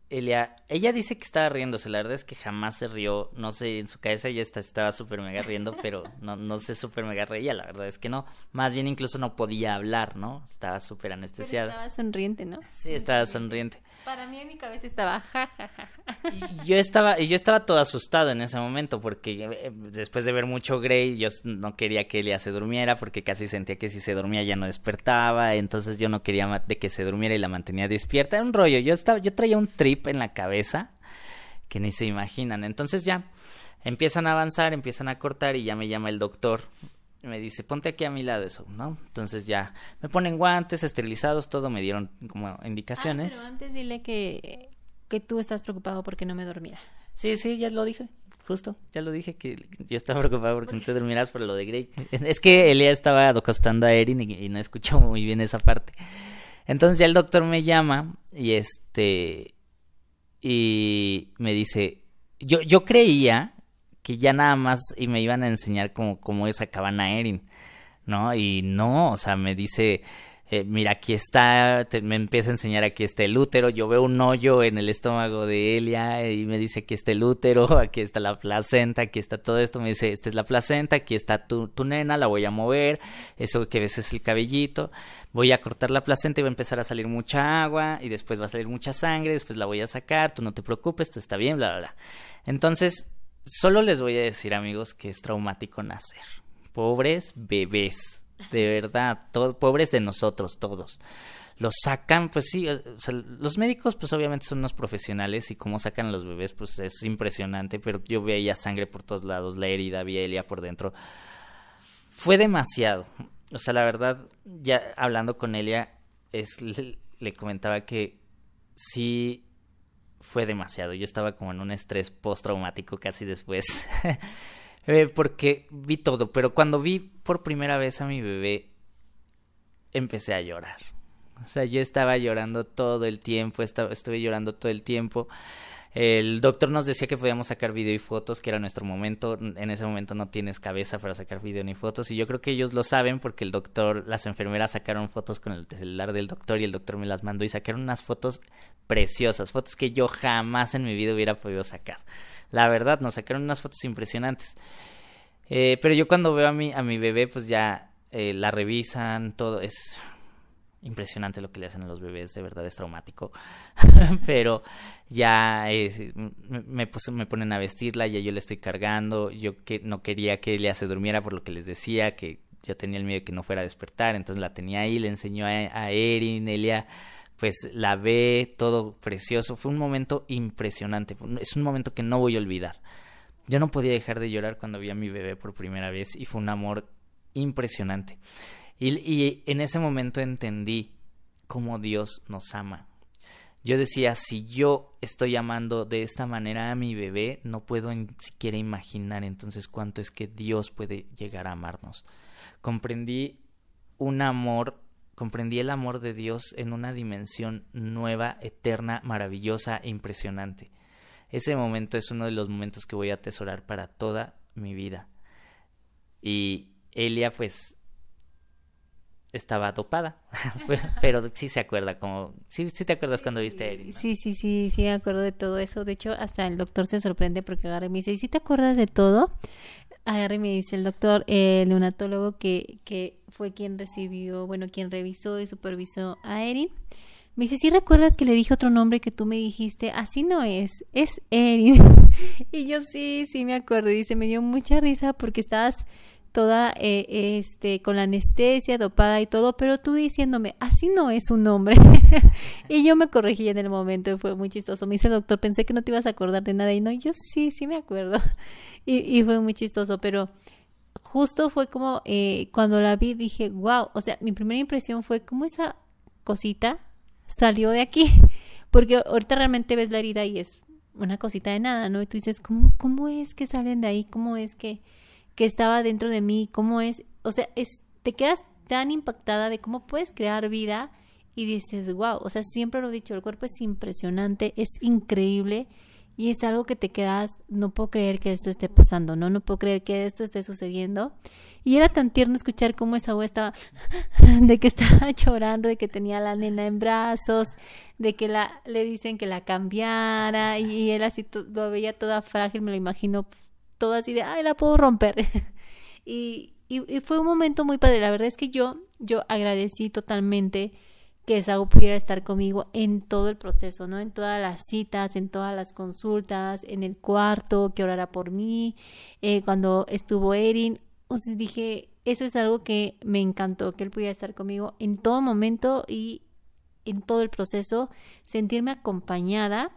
Elia, ella dice que estaba riéndose, la verdad es que jamás se rió, no sé, en su cabeza ella estaba súper mega riendo, pero no, no sé súper mega reía, la verdad es que no, más bien incluso no podía hablar, ¿no? Estaba súper anestesiada. estaba sonriente, ¿no? Sí, estaba sonriente. Para mí en mi cabeza estaba ja, ja, ja. Y yo estaba, yo estaba todo asustado en ese momento porque eh, después de ver mucho Grey yo no quería que Elia se durmiera porque casi sentía que si se dormía ya no despertaba, entonces yo no quería de que se durmiera y la mantenía despierta, era un rollo, yo estaba, yo traía un trip en la cabeza que ni se imaginan, entonces ya empiezan a avanzar, empiezan a cortar y ya me llama el doctor me dice, ponte aquí a mi lado eso, ¿no? Entonces ya me ponen guantes, esterilizados, todo, me dieron como indicaciones. Ah, pero antes dile que, que tú estás preocupado porque no me dormiera. Sí, sí, ya lo dije, justo, ya lo dije que yo estaba preocupado porque no te dormirás por lo de Grey. Es que Elia estaba acostando a Erin y, no escuchó muy bien esa parte. Entonces ya el doctor me llama y este y me dice, yo yo creía que ya nada más y me iban a enseñar como cómo sacaban a Erin, ¿no? Y no, o sea, me dice, eh, mira, aquí está, me empieza a enseñar aquí está el útero, yo veo un hoyo en el estómago de Elia y me dice aquí está el útero, aquí está la placenta, aquí está todo esto, me dice, esta es la placenta, aquí está tu, tu nena, la voy a mover, eso que ves es el cabellito, voy a cortar la placenta y va a empezar a salir mucha agua y después va a salir mucha sangre, después la voy a sacar, tú no te preocupes, tú está bien, bla, bla, bla. Entonces, Solo les voy a decir, amigos, que es traumático nacer. Pobres bebés, de verdad, pobres de nosotros todos. Los sacan, pues sí, los médicos pues obviamente son unos profesionales y cómo sacan a los bebés pues es impresionante, pero yo veía sangre por todos lados, la herida, vi Elia por dentro. Fue demasiado. O sea, la verdad, ya hablando con Elia, es, le comentaba que sí fue demasiado. Yo estaba como en un estrés postraumático casi después. Eh, porque vi todo, pero cuando vi por primera vez a mi bebé, empecé a llorar. O sea, yo estaba llorando todo el tiempo, estaba, estuve llorando todo el tiempo. El doctor nos decía que podíamos sacar video y fotos, que era nuestro momento. En ese momento no tienes cabeza para sacar video ni fotos. Y yo creo que ellos lo saben porque el doctor, las enfermeras sacaron fotos con el celular del doctor y el doctor me las mandó y sacaron unas fotos preciosas, fotos que yo jamás en mi vida hubiera podido sacar. La verdad, nos sacaron unas fotos impresionantes. Eh, pero yo cuando veo a mi, a mi bebé, pues ya eh, la revisan, todo es impresionante lo que le hacen a los bebés, de verdad es traumático. Pero ya me, me ponen a vestirla, ya yo le estoy cargando, yo que no quería que ella se durmiera por lo que les decía, que yo tenía el miedo de que no fuera a despertar, entonces la tenía ahí, le enseñó a, a Erin, Elia pues la ve todo precioso, fue un momento impresionante, es un momento que no voy a olvidar. Yo no podía dejar de llorar cuando vi a mi bebé por primera vez y fue un amor impresionante. Y, en ese momento entendí cómo Dios nos ama. yo decía, si yo estoy amando de esta manera a mi bebé, no puedo ni siquiera imaginar entonces cuánto es que Dios puede llegar a amarnos. Comprendí un amor, comprendí el amor de Dios en una dimensión nueva, eterna, maravillosa e impresionante. Ese momento es uno de los momentos que voy a atesorar para toda mi vida. Y Elia, pues, estaba dopada, pero sí se acuerda, como, sí, sí te acuerdas cuando viste a. Sí, sí, sí, sí, me acuerdo de todo eso. De hecho, hasta el doctor se sorprende porque agarra y me dice, ¿y si te acuerdas de todo? Agarra y me dice el doctor, el neonatólogo que, que fue quien recibió, bueno, quien revisó y supervisó a Erin. Me dice, ¿sí recuerdas que le dije otro nombre que tú me dijiste? Así no es, es Erin. y yo sí, sí me acuerdo. Y dice, me dio mucha risa porque estabas toda eh, este con la anestesia dopada y todo, pero tú diciéndome, así no es un nombre. y yo me corregí en el momento fue muy chistoso. Me dice doctor, pensé que no te ibas a acordar de nada y no, yo sí, sí me acuerdo. y, y fue muy chistoso, pero justo fue como eh, cuando la vi dije, wow, o sea, mi primera impresión fue como esa cosita salió de aquí, porque ahorita realmente ves la herida y es una cosita de nada, ¿no? Y tú dices, ¿cómo, cómo es que salen de ahí? ¿Cómo es que que estaba dentro de mí, cómo es, o sea, es, te quedas tan impactada de cómo puedes crear vida y dices, wow, o sea, siempre lo he dicho, el cuerpo es impresionante, es increíble y es algo que te quedas, no puedo creer que esto esté pasando, ¿no? No puedo creer que esto esté sucediendo. Y era tan tierno escuchar cómo esa abuela estaba, de que estaba llorando, de que tenía a la nena en brazos, de que la, le dicen que la cambiara y, él así lo veía toda frágil, me lo imagino todo así de, ay, la puedo romper. y, y, fue un momento muy padre. La verdad es que yo, yo agradecí totalmente que Saúl pudiera estar conmigo en todo el proceso, ¿no? En todas las citas, en todas las consultas, en el cuarto, que orara por mí, eh, cuando estuvo Erin. Entonces dije, eso es algo que me encantó, que él pudiera estar conmigo en todo momento y en todo el proceso, sentirme acompañada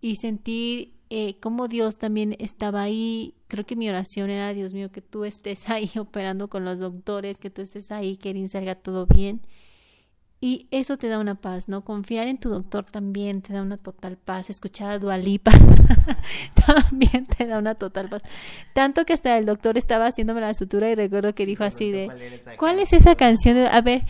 y sentir eh, cómo Dios también estaba ahí. Creo que mi oración era, Dios mío, que tú estés ahí operando con los doctores, que tú estés ahí, que Erin salga todo bien. Y eso te da una paz, ¿no? Confiar en tu doctor también te da una total paz. Escuchar a Dualipa también te da una total paz. Tanto que hasta el doctor estaba haciéndome la sutura y recuerdo que dijo así de, ¿cuál es esa canción? A ver,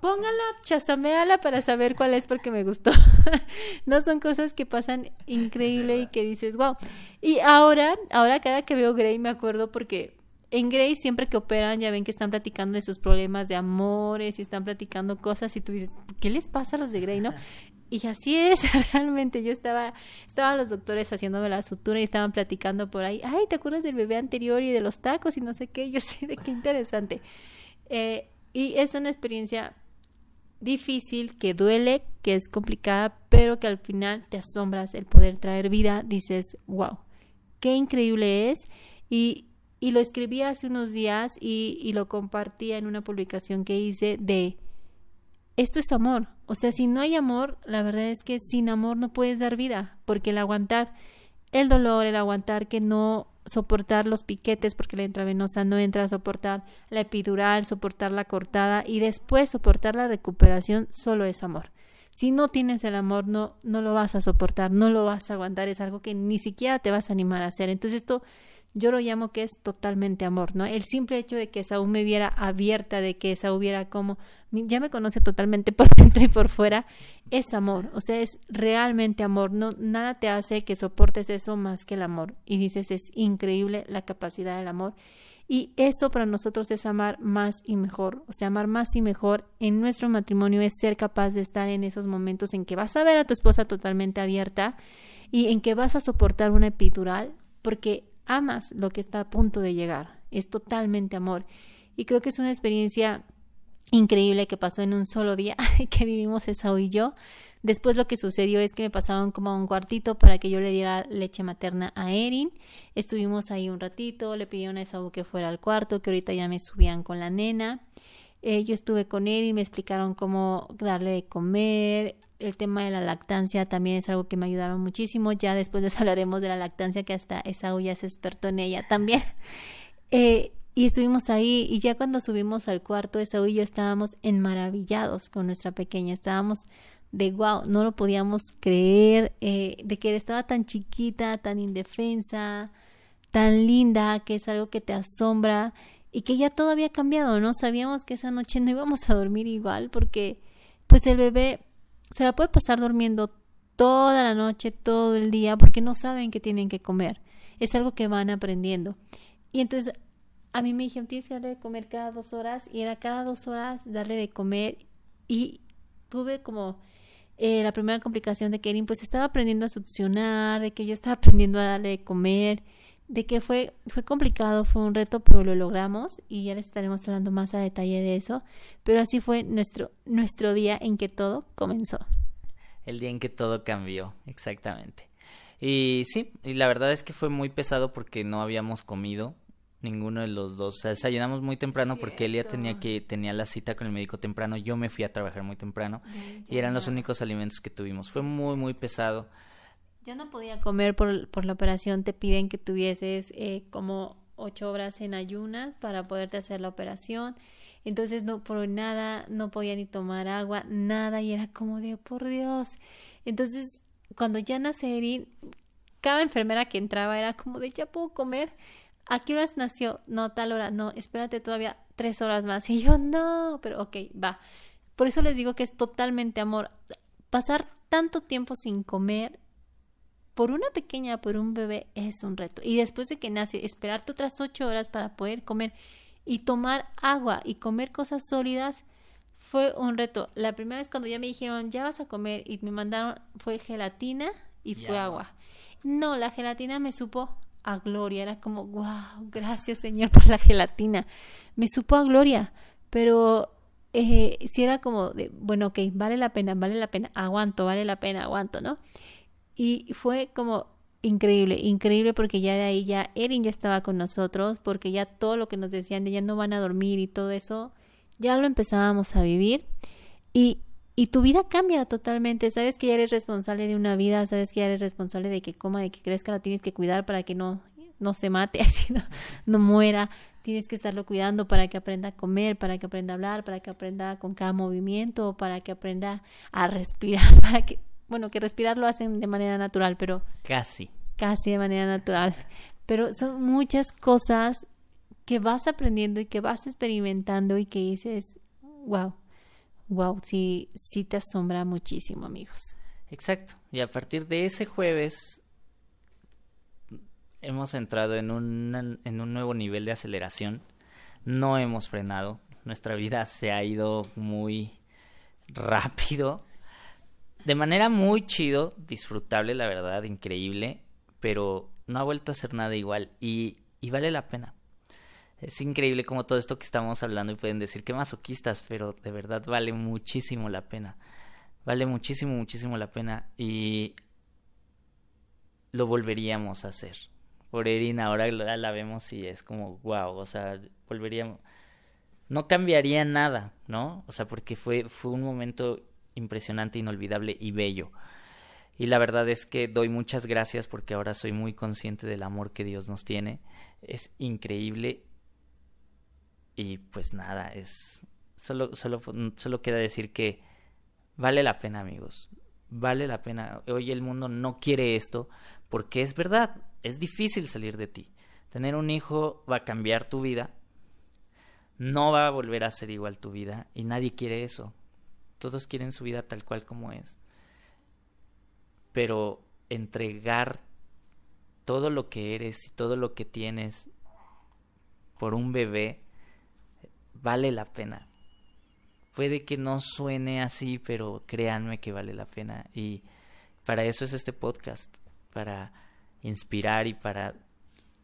póngala, chasameala para saber cuál es porque me gustó. no son cosas que pasan increíble y que dices, wow. Y ahora, ahora cada que veo Grey me acuerdo porque en Grey siempre que operan ya ven que están platicando de sus problemas de amores y están platicando cosas y tú dices, ¿qué les pasa a los de Grey, no? Y así es, realmente yo estaba, estaban los doctores haciéndome la sutura y estaban platicando por ahí, ay, ¿te acuerdas del bebé anterior y de los tacos y no sé qué? Yo sé de qué interesante. Eh, y es una experiencia difícil, que duele, que es complicada, pero que al final te asombras el poder traer vida, dices, wow, qué increíble es. Y, y lo escribí hace unos días y, y lo compartía en una publicación que hice de, esto es amor. O sea, si no hay amor, la verdad es que sin amor no puedes dar vida, porque el aguantar el dolor, el aguantar que no soportar los piquetes porque la intravenosa no entra soportar la epidural, soportar la cortada y después soportar la recuperación solo es amor. Si no tienes el amor, no, no lo vas a soportar, no lo vas a aguantar, es algo que ni siquiera te vas a animar a hacer. Entonces esto yo lo llamo que es totalmente amor, ¿no? El simple hecho de que Saúl me viera abierta, de que Saúl viera como, ya me conoce totalmente por dentro y por fuera, es amor, o sea, es realmente amor, no, nada te hace que soportes eso más que el amor. Y dices, es increíble la capacidad del amor. Y eso para nosotros es amar más y mejor. O sea, amar más y mejor en nuestro matrimonio es ser capaz de estar en esos momentos en que vas a ver a tu esposa totalmente abierta y en que vas a soportar una epidural, porque amas lo que está a punto de llegar. Es totalmente amor. Y creo que es una experiencia increíble que pasó en un solo día que vivimos Esau y yo. Después lo que sucedió es que me pasaron como a un cuartito para que yo le diera leche materna a Erin. Estuvimos ahí un ratito, le pidieron a Esau que fuera al cuarto, que ahorita ya me subían con la nena. Eh, yo estuve con Erin, me explicaron cómo darle de comer, el tema de la lactancia también es algo que me ayudaron muchísimo. Ya después les hablaremos de la lactancia, que hasta esa ya se experto en ella también. Eh, Y estuvimos ahí y ya cuando subimos al cuarto, Esaú y yo estábamos enmaravillados con nuestra pequeña, estábamos de wow, no lo podíamos creer, eh, de que estaba tan chiquita, tan indefensa, tan linda, que es algo que te asombra y que ya todo había cambiado, ¿no? Sabíamos que esa noche no íbamos a dormir igual porque pues el bebé se la puede pasar durmiendo toda la noche, todo el día, porque no saben que tienen que comer. Es algo que van aprendiendo. Y entonces a mí me dijeron, tienes que darle de comer cada dos horas, y era cada dos horas darle de comer, y tuve como eh, la primera complicación de que pues estaba aprendiendo a succionar, de que yo estaba aprendiendo a darle de comer, de que fue, fue complicado, fue un reto, pero lo logramos y ya les estaremos hablando más a detalle de eso. Pero así fue nuestro, nuestro día en que todo comenzó. El día en que todo cambió, exactamente. Y sí, y la verdad es que fue muy pesado porque no habíamos comido ninguno de los dos. O sea, desayunamos muy temprano porque Elia tenía que tenía la cita con el médico temprano. Yo me fui a trabajar muy temprano y eran los únicos alimentos que tuvimos. Fue muy muy pesado. Yo no podía comer por, por la operación. Te piden que tuvieses eh, como ocho horas en ayunas para poderte hacer la operación. Entonces no por nada, no podía ni tomar agua, nada y era como de por Dios. Entonces cuando ya nace Erin, cada enfermera que entraba era como de ya puedo comer. ¿A qué horas nació? No, tal hora. No, espérate todavía tres horas más. Y yo, no, pero ok, va. Por eso les digo que es totalmente amor. Pasar tanto tiempo sin comer por una pequeña, por un bebé, es un reto. Y después de que nace, esperarte otras ocho horas para poder comer y tomar agua y comer cosas sólidas fue un reto. La primera vez cuando ya me dijeron, ya vas a comer y me mandaron, fue gelatina y fue agua. No, la gelatina me supo a gloria. Era como, wow, gracias Señor por la gelatina. Me supo a gloria. Pero eh, si era como de, bueno, ok, vale la pena, vale la pena, aguanto, vale la pena, aguanto, ¿no? Y fue como increíble, increíble porque ya de ahí ya Erin ya estaba con nosotros, porque ya todo lo que nos decían de ya no van a dormir y todo eso, ya lo empezábamos a vivir. Y, y tu vida cambia totalmente. Sabes que ya eres responsable de una vida, sabes que ya eres responsable de que coma, de que crezca, la tienes que cuidar para que no, no se mate, así no, no muera. Tienes que estarlo cuidando para que aprenda a comer, para que aprenda a hablar, para que aprenda con cada movimiento, para que aprenda a respirar, para que bueno, que respirar lo hacen de manera natural, pero... Casi. Casi de manera natural. Pero son muchas cosas que vas aprendiendo y que vas experimentando y que dices, wow, wow, sí, sí te asombra muchísimo, amigos. Exacto. Y a partir de ese jueves hemos entrado en un, en un nuevo nivel de aceleración. No hemos frenado. Nuestra vida se ha ido muy rápido de manera muy chido, disfrutable, la verdad, increíble, pero no ha vuelto a ser nada igual y, y vale la pena. Es increíble como todo esto que estamos hablando y pueden decir que masoquistas, pero de verdad vale muchísimo la pena. Vale muchísimo, muchísimo la pena y lo volveríamos a hacer. Por Erin ahora la, la vemos y es como wow, o sea, volveríamos no cambiaría nada, ¿no? O sea, porque fue fue un momento impresionante, inolvidable y bello. Y la verdad es que doy muchas gracias porque ahora soy muy consciente del amor que Dios nos tiene. Es increíble. Y pues nada, es solo solo solo queda decir que vale la pena, amigos. Vale la pena. Hoy el mundo no quiere esto porque es verdad, es difícil salir de ti. Tener un hijo va a cambiar tu vida. No va a volver a ser igual tu vida y nadie quiere eso. Todos quieren su vida tal cual como es. Pero entregar todo lo que eres y todo lo que tienes por un bebé vale la pena. Puede que no suene así, pero créanme que vale la pena. Y para eso es este podcast, para inspirar y para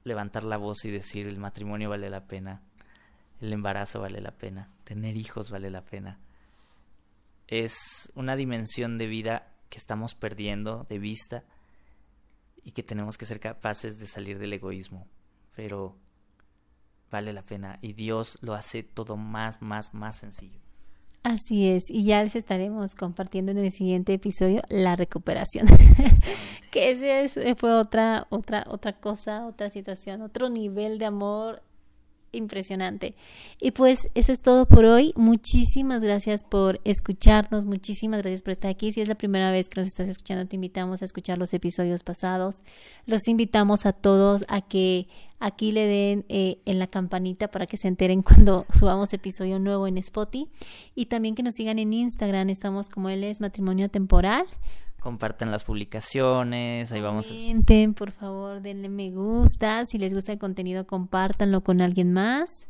levantar la voz y decir el matrimonio vale la pena, el embarazo vale la pena, tener hijos vale la pena es una dimensión de vida que estamos perdiendo de vista y que tenemos que ser capaces de salir del egoísmo. Pero vale la pena y Dios lo hace todo más, más, más sencillo. Así es, y ya les estaremos compartiendo en el siguiente episodio la recuperación. que ese fue otra, otra, otra cosa, otra situación, otro nivel de amor impresionante. Y pues eso es todo por hoy. Muchísimas gracias por escucharnos, muchísimas gracias por estar aquí. Si es la primera vez que nos estás escuchando, te invitamos a escuchar los episodios pasados. Los invitamos a todos a que aquí le den eh, en la campanita para que se enteren cuando subamos episodio nuevo en Spotify. Y también que nos sigan en Instagram, estamos como él es matrimonio temporal compartan las publicaciones, ahí vamos. Comenten, por favor, denle me gusta, si les gusta el contenido, compártanlo con alguien más.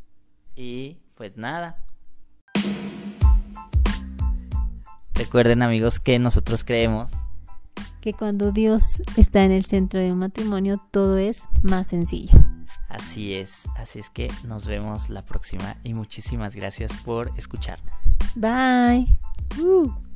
Y pues nada. Recuerden amigos que nosotros creemos que cuando Dios está en el centro de un matrimonio todo es más sencillo. Así es, así es que nos vemos la próxima y muchísimas gracias por escucharnos. Bye. Uh.